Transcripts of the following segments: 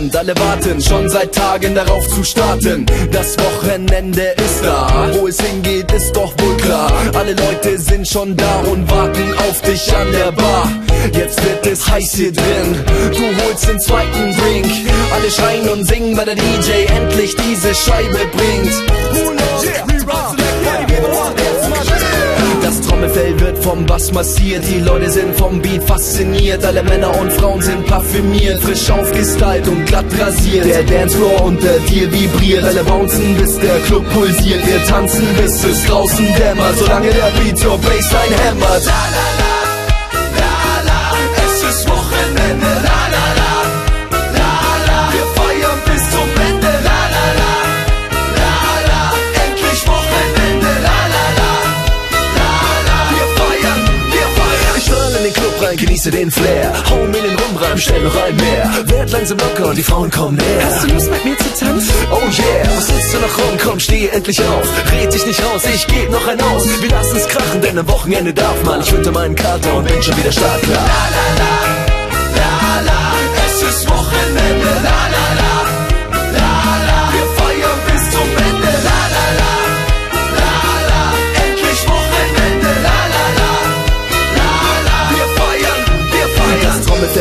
sind. Alle warten schon seit Tagen darauf zu starten. Das Wochenende ist da. Wo es hingeht, ist doch wohl klar. Alle Leute sind schon da und warten auf dich an der Bar. Jetzt wird es heiß hier drin. Du holst den zweiten Drink. Alle schreien und singen, weil der DJ endlich diese Scheibe bringt. Das vom Bass massiert, die Leute sind vom Beat fasziniert, alle Männer und Frauen sind parfümiert, frisch aufgestylt und glatt rasiert. Der Dancefloor unter dir vibriert, alle bouncen bis der Club pulsiert, wir tanzen bis es draußen dämmert, solange der Beat your Bassline hämmert. La, la, la. Rein, genieße den Flair. Hau mir den Rum rein, stell noch ein mehr. Werd langsam locker und die Frauen kommen näher. Hast du Lust mit mir zu tanzen? Oh yeah, was sitzt du noch rum? Komm, steh endlich auf. Red dich nicht raus, ich geb noch ein aus. Wir lassen es krachen, denn am Wochenende darf man. Ich wünsche meinen Kater und bin schon wieder startklar. La la la, la la,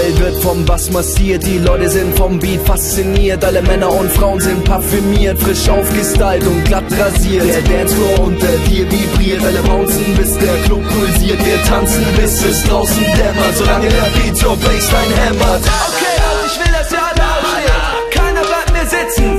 Style wird vom Bass massiert, die Leute sind vom Beat fasziniert. Alle Männer und Frauen sind parfümiert, frisch aufgestylt und glatt rasiert. Der Dancefloor unter dir vibriert, alle bouncen bis der Club pulsiert. Wir tanzen bis es draußen dämmert, solange der Beat zur Bassline hämmert. Okay, also ich will, dass ihr alle aufsteht, keiner bleibt mehr sitzen.